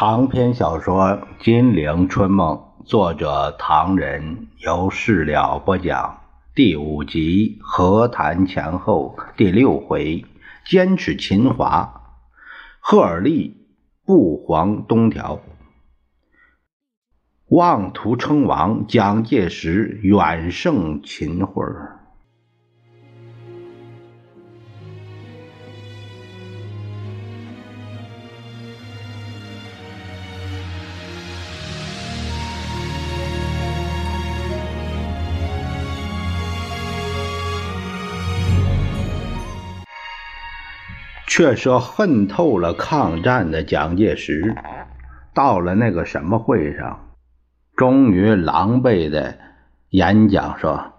长篇小说《金陵春梦》，作者唐人，由事了播讲，第五集和谈前后，第六回，坚持秦华，赫尔利不遑东条，妄图称王，蒋介石远胜秦桧。却说恨透了抗战的蒋介石，到了那个什么会上，终于狼狈的演讲说：“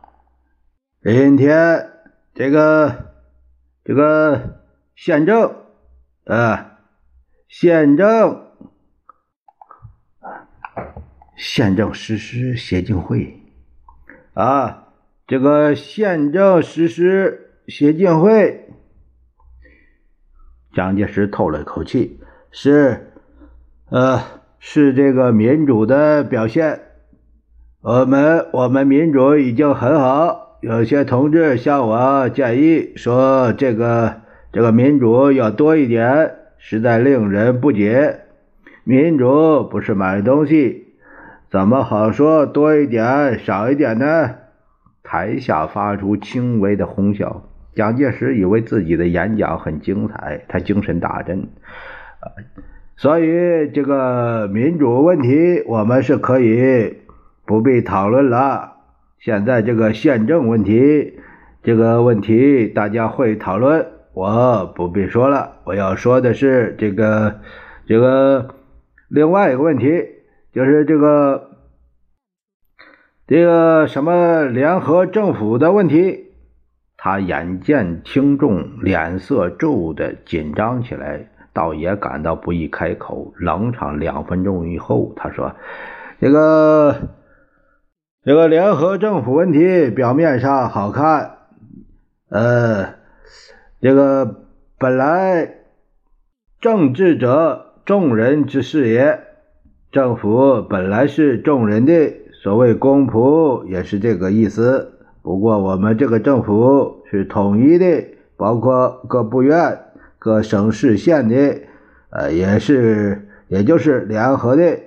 今天这个这个宪政，呃，宪政，宪政实施协进会，啊，这个宪政实施协进会。”蒋介石透了一口气，是，呃，是这个民主的表现。我们我们民主已经很好。有些同志向我建议说，这个这个民主要多一点，实在令人不解。民主不是买东西，怎么好说多一点少一点呢？台下发出轻微的哄笑。蒋介石以为自己的演讲很精彩，他精神大振，所以这个民主问题我们是可以不必讨论了。现在这个宪政问题，这个问题大家会讨论，我不必说了。我要说的是这个这个另外一个问题，就是这个这个什么联合政府的问题。他眼见听众脸色皱的紧张起来，倒也感到不易开口。冷场两分钟以后，他说：“这个这个联合政府问题表面上好看，呃，这个本来政治者众人之事也，政府本来是众人的，所谓公仆也是这个意思。”不过，我们这个政府是统一的，包括各部院、各省市县的，呃，也是，也就是联合的。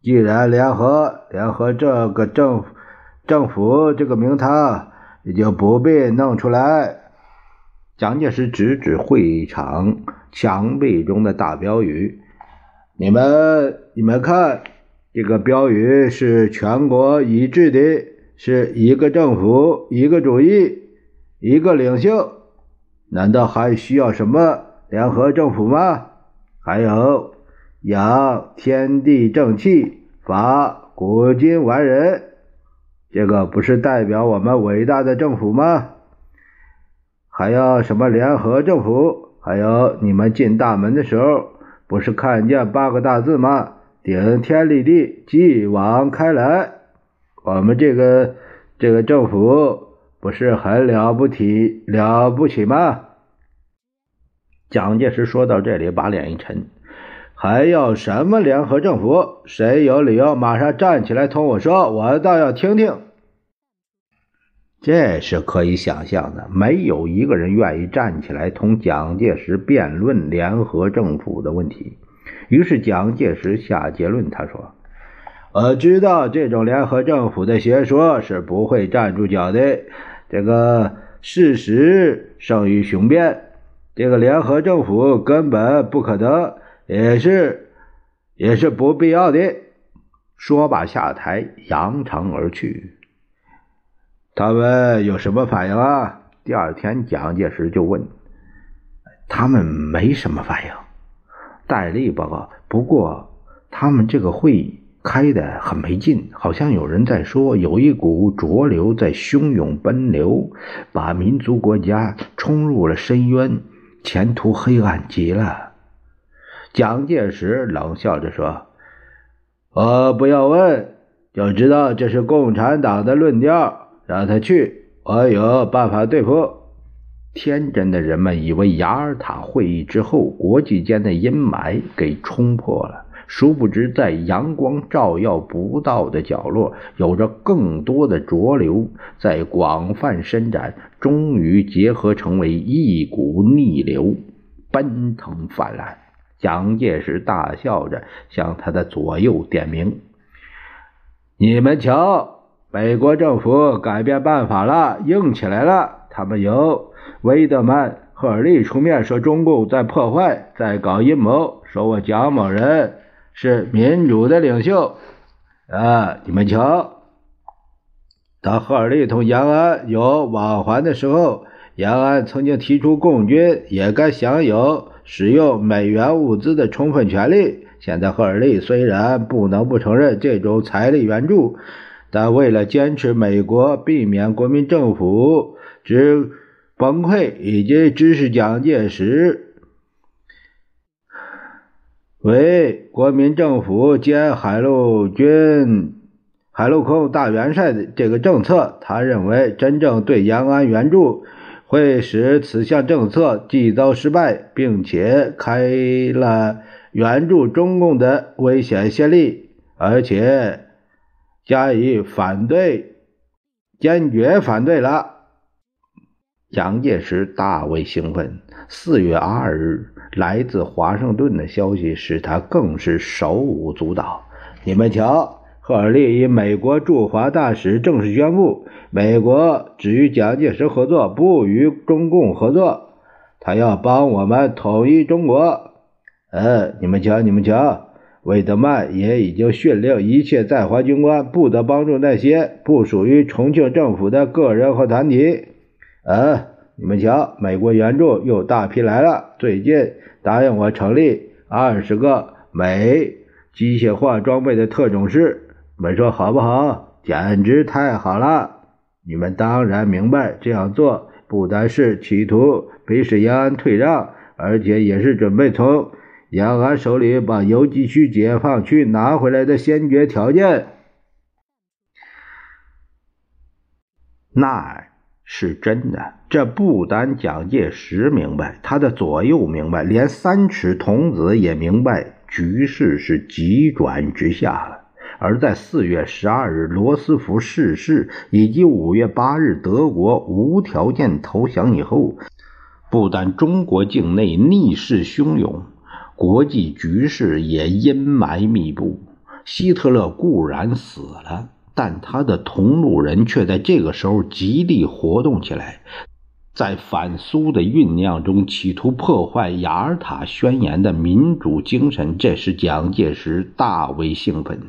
既然联合，联合这个政政府这个名堂，也就不必弄出来。蒋介石指指会场墙壁中的大标语：“你们，你们看，这个标语是全国一致的。”是一个政府，一个主义，一个领袖，难道还需要什么联合政府吗？还有养天地正气，法古今完人，这个不是代表我们伟大的政府吗？还要什么联合政府？还有你们进大门的时候，不是看见八个大字吗？顶天立地，继往开来。我们这个这个政府不是很了不起了不起吗？蒋介石说到这里，把脸一沉，还要什么联合政府？谁有理由马上站起来同我说？我倒要听听。这是可以想象的，没有一个人愿意站起来同蒋介石辩论联合政府的问题。于是蒋介石下结论，他说。我知道这种联合政府的邪说是不会站住脚的。这个事实胜于雄辩，这个联合政府根本不可能，也是也是不必要的。说罢下台，扬长而去。他们有什么反应啊？第二天，蒋介石就问他们，没什么反应。戴笠报告，不过他们这个会议。开的很没劲，好像有人在说，有一股浊流在汹涌奔流，把民族国家冲入了深渊，前途黑暗极了。蒋介石冷笑着说：“我不要问，就知道这是共产党的论调，让他去，我有办法对付。”天真的人们以为雅尔塔会议之后，国际间的阴霾给冲破了。殊不知，在阳光照耀不到的角落，有着更多的浊流在广泛伸展，终于结合成为一股逆流，奔腾泛滥。蒋介石大笑着向他的左右点名：“你们瞧，美国政府改变办法了，硬起来了。他们由威德曼、赫尔利出面说中共在破坏，在搞阴谋，说我蒋某人是民主的领袖。啊，你们瞧，当赫尔利同延安有往还的时候，延安曾经提出共军也该享有。”使用美元物资的充分权利。现在赫尔利虽然不能不承认这种财力援助，但为了坚持美国避免国民政府之崩溃，以及支持蒋介石为国民政府兼海陆军海陆空大元帅的这个政策，他认为真正对延安援助。会使此项政策既遭失败，并且开了援助中共的危险先例，而且加以反对，坚决反对了。蒋介石大为兴奋。四月二日，来自华盛顿的消息使他更是手舞足蹈。你们瞧。赫尔利以美国驻华大使正式宣布，美国只与蒋介石合作，不与中共合作。他要帮我们统一中国。呃，你们瞧，你们瞧，魏德曼也已经训令一切在华军官不得帮助那些不属于重庆政府的个人和团体。呃，你们瞧，美国援助又大批来了。最近答应我成立二十个美机械化装备的特种师。你们说好不好？简直太好了！你们当然明白，这样做不单是企图逼使延安退让，而且也是准备从延安手里把游击区解放区拿回来的先决条件。那是真的，这不单蒋介石明白，他的左右明白，连三尺童子也明白，局势是急转直下了。而在四月十二日罗斯福逝世，以及五月八日德国无条件投降以后，不但中国境内逆势汹涌，国际局势也阴霾密布。希特勒固然死了，但他的同路人却在这个时候极力活动起来，在反苏的酝酿中，企图破坏雅尔塔宣言的民主精神。这使蒋介石大为兴奋。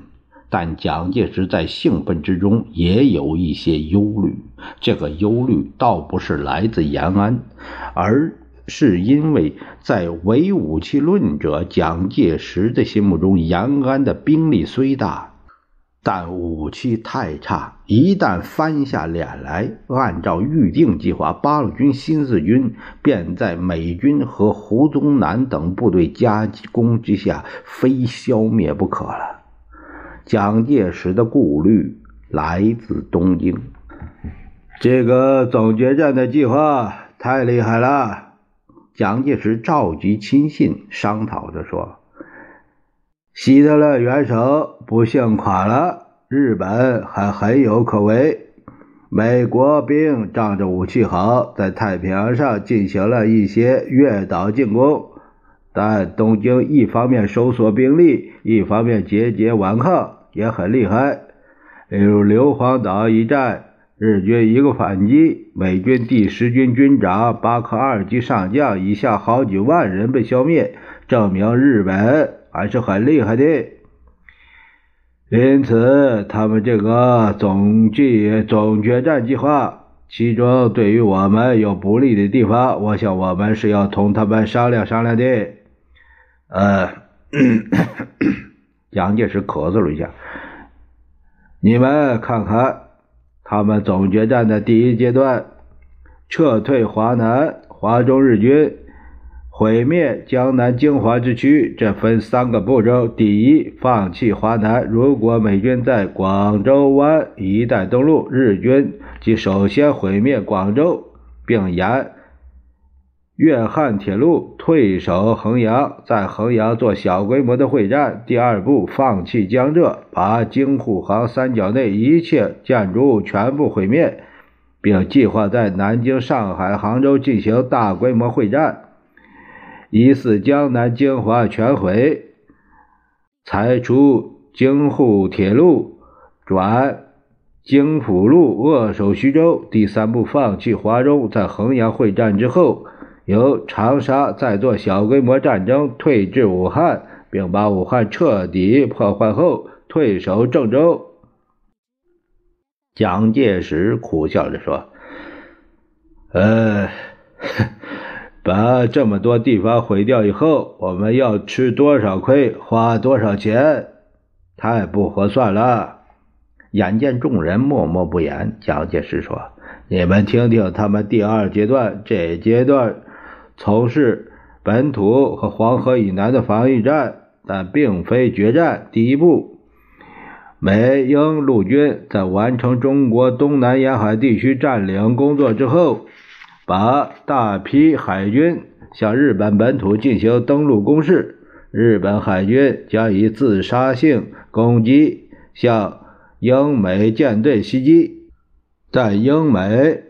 但蒋介石在兴奋之中也有一些忧虑，这个忧虑倒不是来自延安，而是因为在唯武器论者蒋介石的心目中，延安的兵力虽大，但武器太差。一旦翻下脸来，按照预定计划，八路军新四军便在美军和胡宗南等部队夹攻之下，非消灭不可了。蒋介石的顾虑来自东京，这个总决战的计划太厉害了。蒋介石召集亲信商讨着说：“希特勒元首不幸垮了，日本还很有可为。美国兵仗着武器好，在太平洋上进行了一些越岛进攻。”但东京一方面收缩兵力，一方面节节顽抗，也很厉害。例如硫磺岛一战，日军一个反击，美军第十军军长巴克二级上将以下好几万人被消灭，证明日本还是很厉害的。因此，他们这个总计总决战计划，其中对于我们有不利的地方，我想我们是要同他们商量商量的。呃，蒋介石咳嗽了一下。你们看看，他们总决战的第一阶段，撤退华南，华中日军毁灭江南精华之区，这分三个步骤：第一，放弃华南。如果美军在广州湾一带登陆，日军即首先毁灭广州，并沿粤汉铁路退守衡阳，在衡阳做小规模的会战。第二步，放弃江浙，把京沪杭三角内一切建筑物全部毁灭，并计划在南京、上海、杭州进行大规模会战，疑似江南精华全毁。裁除京沪铁路，转京浦路扼守徐州。第三步，放弃华中，在衡阳会战之后。由长沙再做小规模战争，退至武汉，并把武汉彻底破坏后，退守郑州。蒋介石苦笑着说：“呃，把这么多地方毁掉以后，我们要吃多少亏，花多少钱，太不合算了。”眼见众人默默不言，蒋介石说：“你们听听，他们第二阶段，这阶段。”从事本土和黄河以南的防御战，但并非决战。第一步，美英陆军在完成中国东南沿海地区占领工作之后，把大批海军向日本本土进行登陆攻势。日本海军将以自杀性攻击向英美舰队袭击，但英美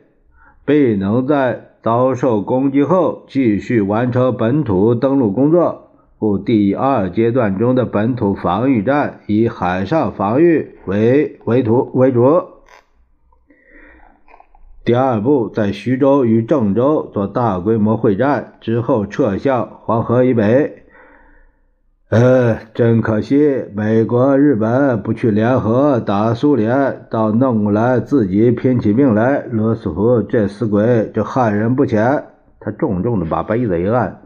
必能在。遭受攻击后，继续完成本土登陆工作。故第二阶段中的本土防御战以海上防御为为主为主。第二步，在徐州与郑州做大规模会战之后，撤向黄河以北。呃，真可惜，美国、日本不去联合打苏联，倒弄来自己拼起命来。罗斯福这死鬼，这害人不浅。他重重的把杯子一按：“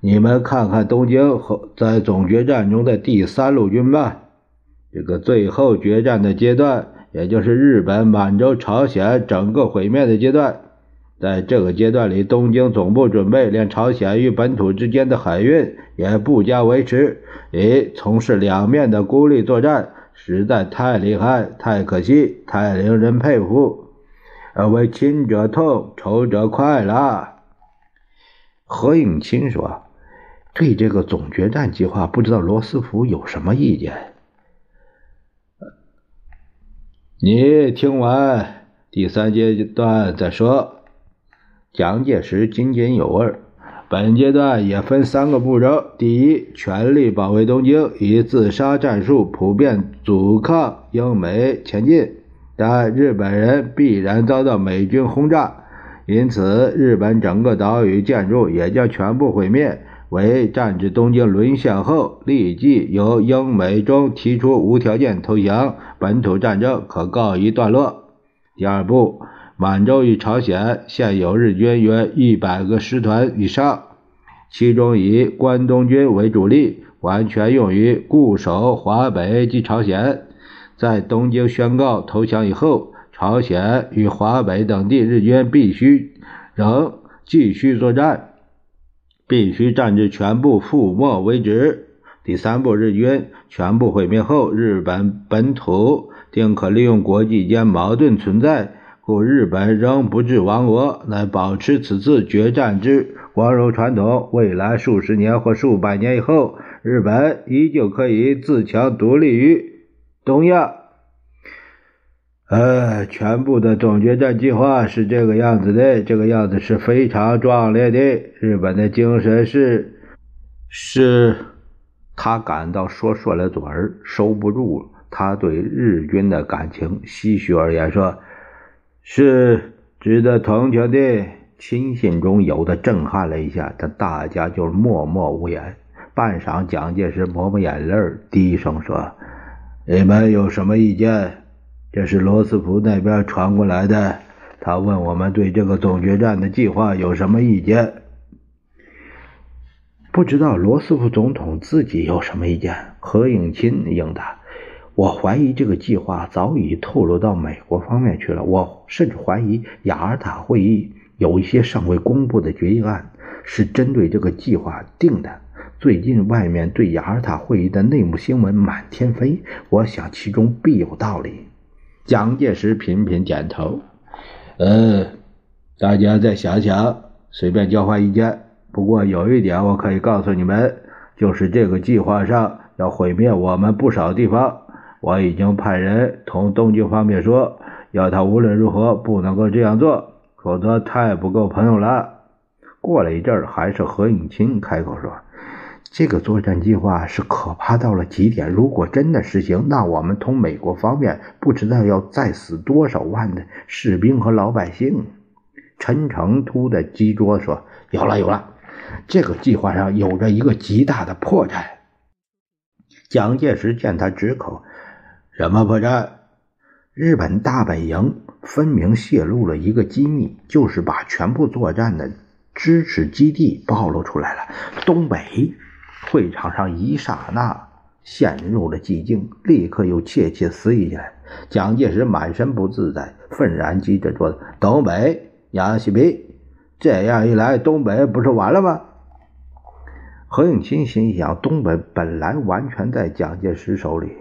你们看看东京和在总决战中的第三路军吧。这个最后决战的阶段，也就是日本、满洲、朝鲜整个毁灭的阶段。”在这个阶段里，东京总部准备连朝鲜与本土之间的海运也不加维持，以从事两面的孤立作战，实在太厉害、太可惜、太令人佩服。而为亲者痛，仇者快了。何应钦说：“对这个总决战计划，不知道罗斯福有什么意见？”你听完第三阶段再说。蒋介石津津有味本阶段也分三个步骤：第一，全力保卫东京，以自杀战术普遍阻抗英美前进，但日本人必然遭到美军轰炸，因此日本整个岛屿建筑也将全部毁灭。为战至东京沦陷后，立即由英美中提出无条件投降，本土战争可告一段落。第二步。满洲与朝鲜现有日军约一百个师团以上，其中以关东军为主力，完全用于固守华北及朝鲜。在东京宣告投降以后，朝鲜与华北等地日军必须仍继续作战，必须战至全部覆没为止。第三步，日军全部毁灭后，日本本土定可利用国际间矛盾存在。故日本仍不至亡国，乃保持此次决战之光荣传统。未来数十年或数百年以后，日本依旧可以自强独立于东亚。呃，全部的总决战计划是这个样子的，这个样子是非常壮烈的。日本的精神是，是，他感到说顺了嘴儿，收不住他对日军的感情，唏嘘而言说。是值得同情的，亲信中有的震撼了一下，但大家就默默无言。半晌，蒋介石抹抹眼泪，低声说：“你们有什么意见？这是罗斯福那边传过来的，他问我们对这个总决战的计划有什么意见。不知道罗斯福总统自己有什么意见？”何应钦应答。我怀疑这个计划早已透露到美国方面去了。我甚至怀疑雅尔塔会议有一些尚未公布的决议案是针对这个计划定的。最近外面对雅尔塔会议的内幕新闻满天飞，我想其中必有道理。蒋介石频频点头。呃，大家再想想，随便交换意见。不过有一点我可以告诉你们，就是这个计划上要毁灭我们不少地方。我已经派人同东京方面说，要他无论如何不能够这样做，否则太不够朋友了。过了一阵儿，还是何应钦开口说：“这个作战计划是可怕到了极点。如果真的实行，那我们同美国方面不知道要再死多少万的士兵和老百姓。”陈诚突的击桌说：“有了，有了！这个计划上有着一个极大的破绽。”蒋介石见他直口：“什么破绽？日本大本营分明泄露了一个机密，就是把全部作战的支持基地暴露出来了。东北会场上一刹那陷入了寂静，立刻又窃窃私语起来。蒋介石满身不自在，愤然击着桌子：“东北！”杨锡斌，这样一来，东北不是完了吗？何应钦心想，东北本来完全在蒋介石手里，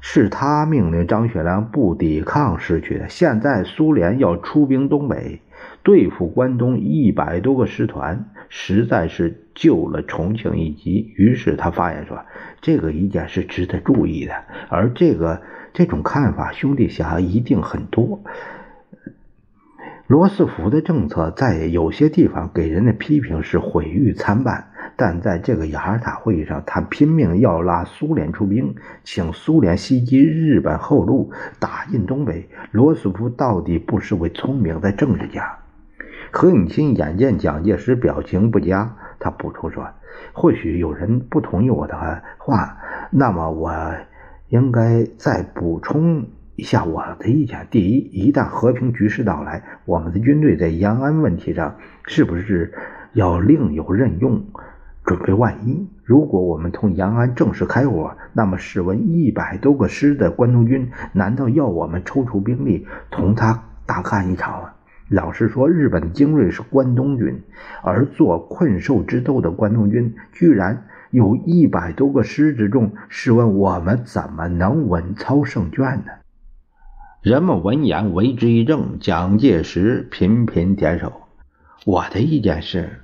是他命令张学良不抵抗失去的。现在苏联要出兵东北，对付关东一百多个师团，实在是救了重庆一急。于是他发言说：“这个意见是值得注意的。”而这个这种看法，兄弟想一定很多。罗斯福的政策在有些地方给人的批评是毁誉参半，但在这个雅尔塔会议上，他拼命要拉苏联出兵，请苏联袭击日本后路，打进东北。罗斯福到底不是位聪明的政治家。何应钦眼见蒋介石表情不佳，他补充说：“或许有人不同意我的话，那么我应该再补充。”一下我的意见：第一，一旦和平局势到来，我们的军队在延安问题上是不是要另有任用，准备万一？如果我们同延安正式开火，那么试问一百多个师的关东军，难道要我们抽出兵力同他大干一场吗？老实说，日本精锐是关东军，而做困兽之斗的关东军居然有一百多个师之众，试问我们怎么能稳操胜券呢？人们闻言为之一怔，蒋介石频频点手。我的意见是，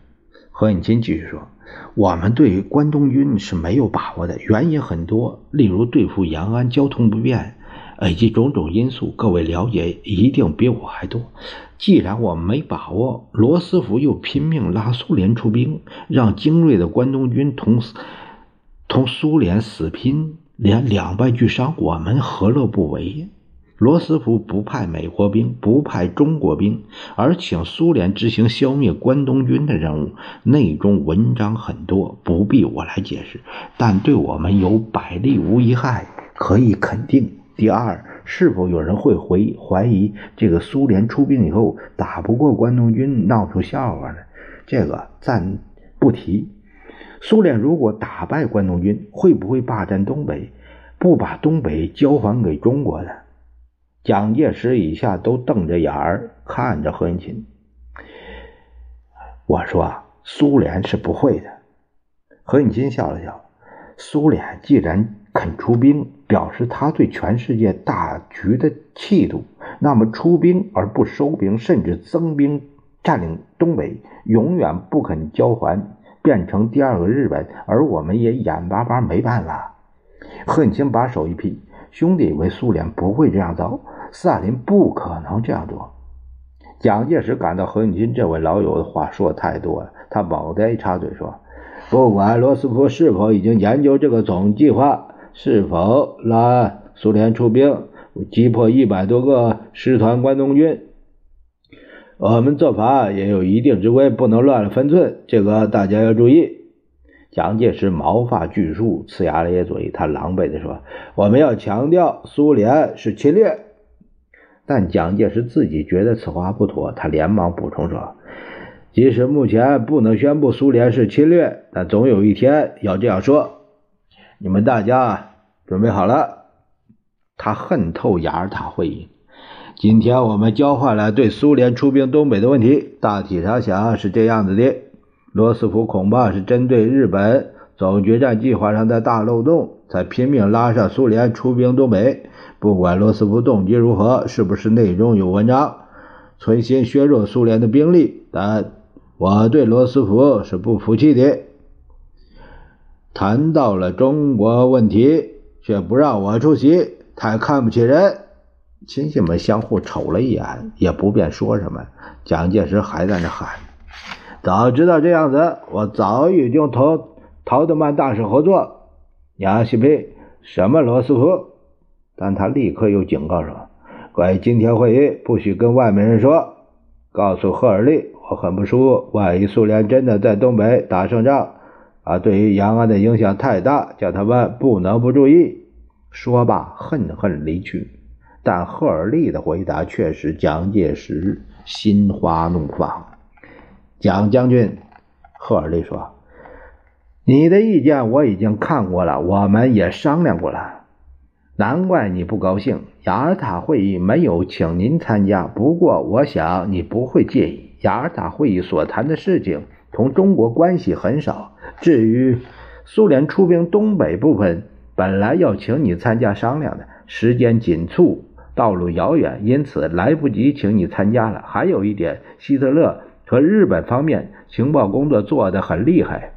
何应钦继续说：“我们对关东军是没有把握的，原因很多，例如对付延安交通不便，以及种种因素，各位了解一定比我还多。既然我没把握，罗斯福又拼命拉苏联出兵，让精锐的关东军同同苏联死拼，连两败俱伤，我们何乐不为？”罗斯福不派美国兵，不派中国兵，而请苏联执行消灭关东军的任务，内中文章很多，不必我来解释，但对我们有百利无一害，可以肯定。第二，是否有人会怀怀疑这个苏联出兵以后打不过关东军，闹出笑话呢？这个暂不提。苏联如果打败关东军，会不会霸占东北，不把东北交还给中国呢？蒋介石以下都瞪着眼儿看着何应钦。我说：“苏联是不会的。”何应钦笑了笑：“苏联既然肯出兵，表示他对全世界大局的气度。那么出兵而不收兵，甚至增兵占领东北，永远不肯交还，变成第二个日本，而我们也眼巴巴没办法。”何应钦把手一劈：“兄弟以为苏联不会这样造？”斯大林不可能这样做。蒋介石感到何应钦这位老友的话说的太多了，他猛地一插嘴说：“不管罗斯福是否已经研究这个总计划，是否拉苏联出兵击破一百多个师团关东军，我们做法也有一定之规，不能乱了分寸。这个大家要注意。”蒋介石毛发巨竖，呲牙咧嘴，他狼狈地说：“我们要强调，苏联是侵略。”但蒋介石自己觉得此话不妥，他连忙补充说：“即使目前不能宣布苏联是侵略，但总有一天要这样说。你们大家准备好了？”他恨透雅尔塔会议。今天我们交换了对苏联出兵东北的问题，大体上想是这样子的：罗斯福恐怕是针对日本总决战计划上的大漏洞，才拼命拉上苏联出兵东北。不管罗斯福动机如何，是不是内中有文章，存心削弱苏联的兵力，但我对罗斯福是不服气的。谈到了中国问题，却不让我出席，太看不起人。亲戚们相互瞅了一眼，也不便说什么。蒋介石还在那喊：“早知道这样子，我早已经同陶德曼大使合作。杨锡培，什么罗斯福？”但他立刻又警告说：“关于今天会议，不许跟外面人说。告诉赫尔利，我很不舒服。万一苏联真的在东北打胜仗，啊，对于延安的影响太大，叫他们不能不注意。”说罢，恨恨离去。但赫尔利的回答却使蒋介石心花怒放。蒋将军，赫尔利说：“你的意见我已经看过了，我们也商量过了。难怪你不高兴。雅尔塔会议没有请您参加，不过我想你不会介意。雅尔塔会议所谈的事情同中国关系很少。至于苏联出兵东北部分，本来要请你参加商量的，时间紧促。”道路遥远，因此来不及请你参加了。还有一点，希特勒和日本方面情报工作做得很厉害。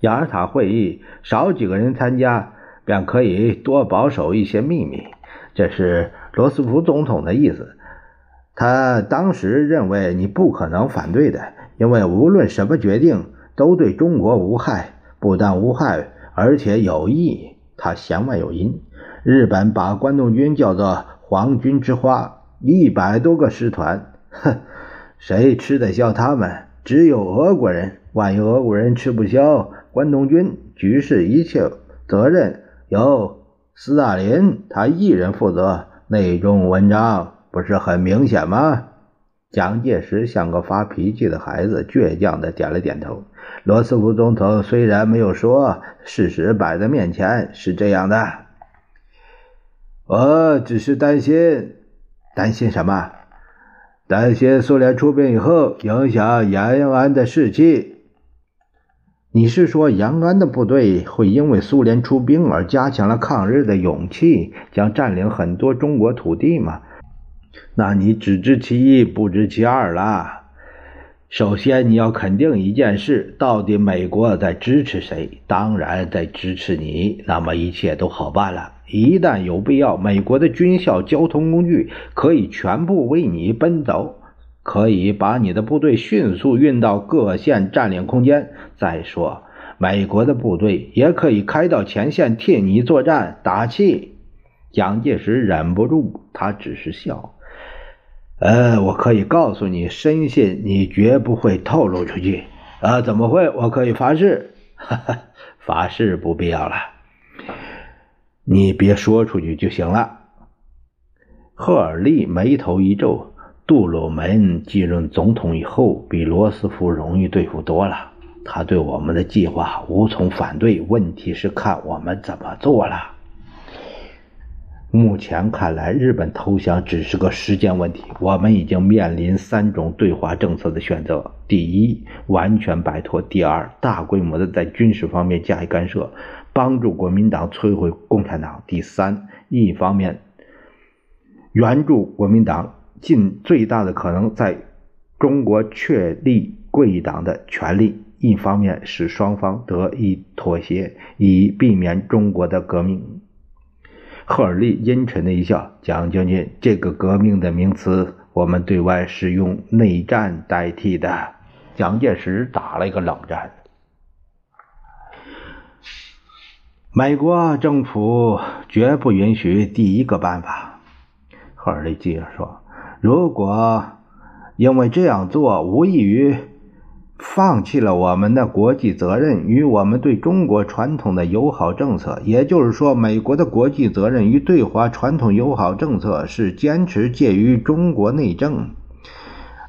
雅尔塔会议少几个人参加，便可以多保守一些秘密。这是罗斯福总统的意思。他当时认为你不可能反对的，因为无论什么决定都对中国无害，不但无害，而且有益。他弦外有音。日本把关东军叫做“皇军之花”，一百多个师团，哼，谁吃得消他们？只有俄国人。万一俄国人吃不消关东军，局势一切责任由斯大林他一人负责。那种文章不是很明显吗？蒋介石像个发脾气的孩子，倔强的点了点头。罗斯福总统虽然没有说，事实摆在面前是这样的。我只是担心，担心什么？担心苏联出兵以后影响延安的士气。你是说延安的部队会因为苏联出兵而加强了抗日的勇气，将占领很多中国土地吗？那你只知其一，不知其二了。首先，你要肯定一件事：到底美国在支持谁？当然在支持你。那么一切都好办了。一旦有必要，美国的军校、交通工具可以全部为你奔走，可以把你的部队迅速运到各县占领空间。再说，美国的部队也可以开到前线替你作战打气。蒋介石忍不住，他只是笑。呃，我可以告诉你，深信你绝不会透露出去。啊，怎么会？我可以发誓。哈哈，发誓不必要了。你别说出去就行了。赫尔利眉头一皱，杜鲁门继任总统以后，比罗斯福容易对付多了。他对我们的计划无从反对，问题是看我们怎么做了。目前看来，日本投降只是个时间问题。我们已经面临三种对华政策的选择：第一，完全摆脱；第二，大规模的在军事方面加以干涉。帮助国民党摧毁共产党。第三，一方面援助国民党尽最大的可能在中国确立贵党的权利；一方面使双方得以妥协，以避免中国的革命。赫尔利阴沉的一笑：“蒋将军，这个革命的名词，我们对外是用内战代替的。”蒋介石打了一个冷战。美国政府绝不允许第一个办法，赫尔利接着说：“如果因为这样做无异于放弃了我们的国际责任与我们对中国传统的友好政策，也就是说，美国的国际责任与对华传统友好政策是坚持介于中国内政。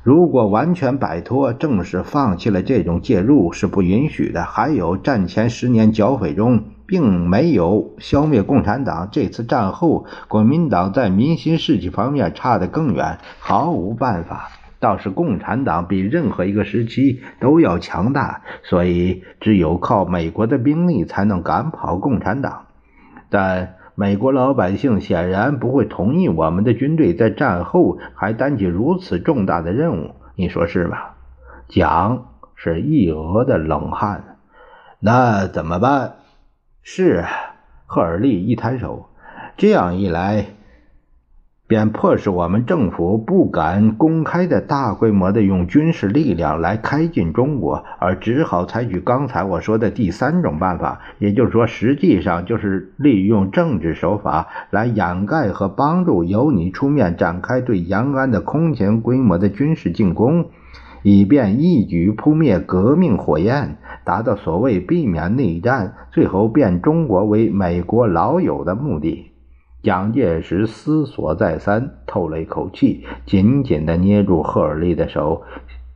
如果完全摆脱，正式放弃了这种介入是不允许的。还有战前十年剿匪中。”并没有消灭共产党。这次战后，国民党在民心士气方面差得更远，毫无办法。倒是共产党比任何一个时期都要强大，所以只有靠美国的兵力才能赶跑共产党。但美国老百姓显然不会同意我们的军队在战后还担起如此重大的任务，你说是吧？蒋是一额的冷汗。那怎么办？是，赫尔利一摊手。这样一来。便迫使我们政府不敢公开的大规模的用军事力量来开进中国，而只好采取刚才我说的第三种办法，也就是说，实际上就是利用政治手法来掩盖和帮助由你出面展开对延安的空前规模的军事进攻，以便一举扑灭革命火焰，达到所谓避免内战，最后变中国为美国老友的目的。蒋介石思索再三，透了一口气，紧紧地捏住赫尔利的手。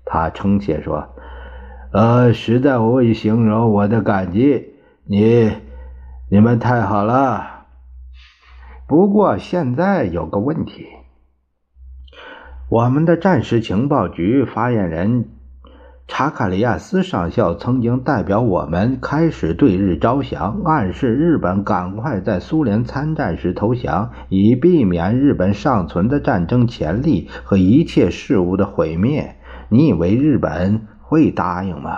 他称谢说：“呃，实在无以形容我的感激，你、你们太好了。不过现在有个问题，我们的战时情报局发言人。”查卡利亚斯上校曾经代表我们开始对日招降，暗示日本赶快在苏联参战时投降，以避免日本尚存的战争潜力和一切事物的毁灭。你以为日本会答应吗？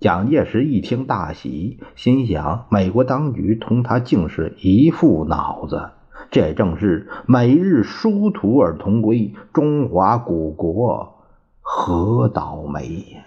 蒋介石一听大喜，心想：美国当局同他竟是一副脑子，这正是美日殊途而同归，中华古国何倒霉呀！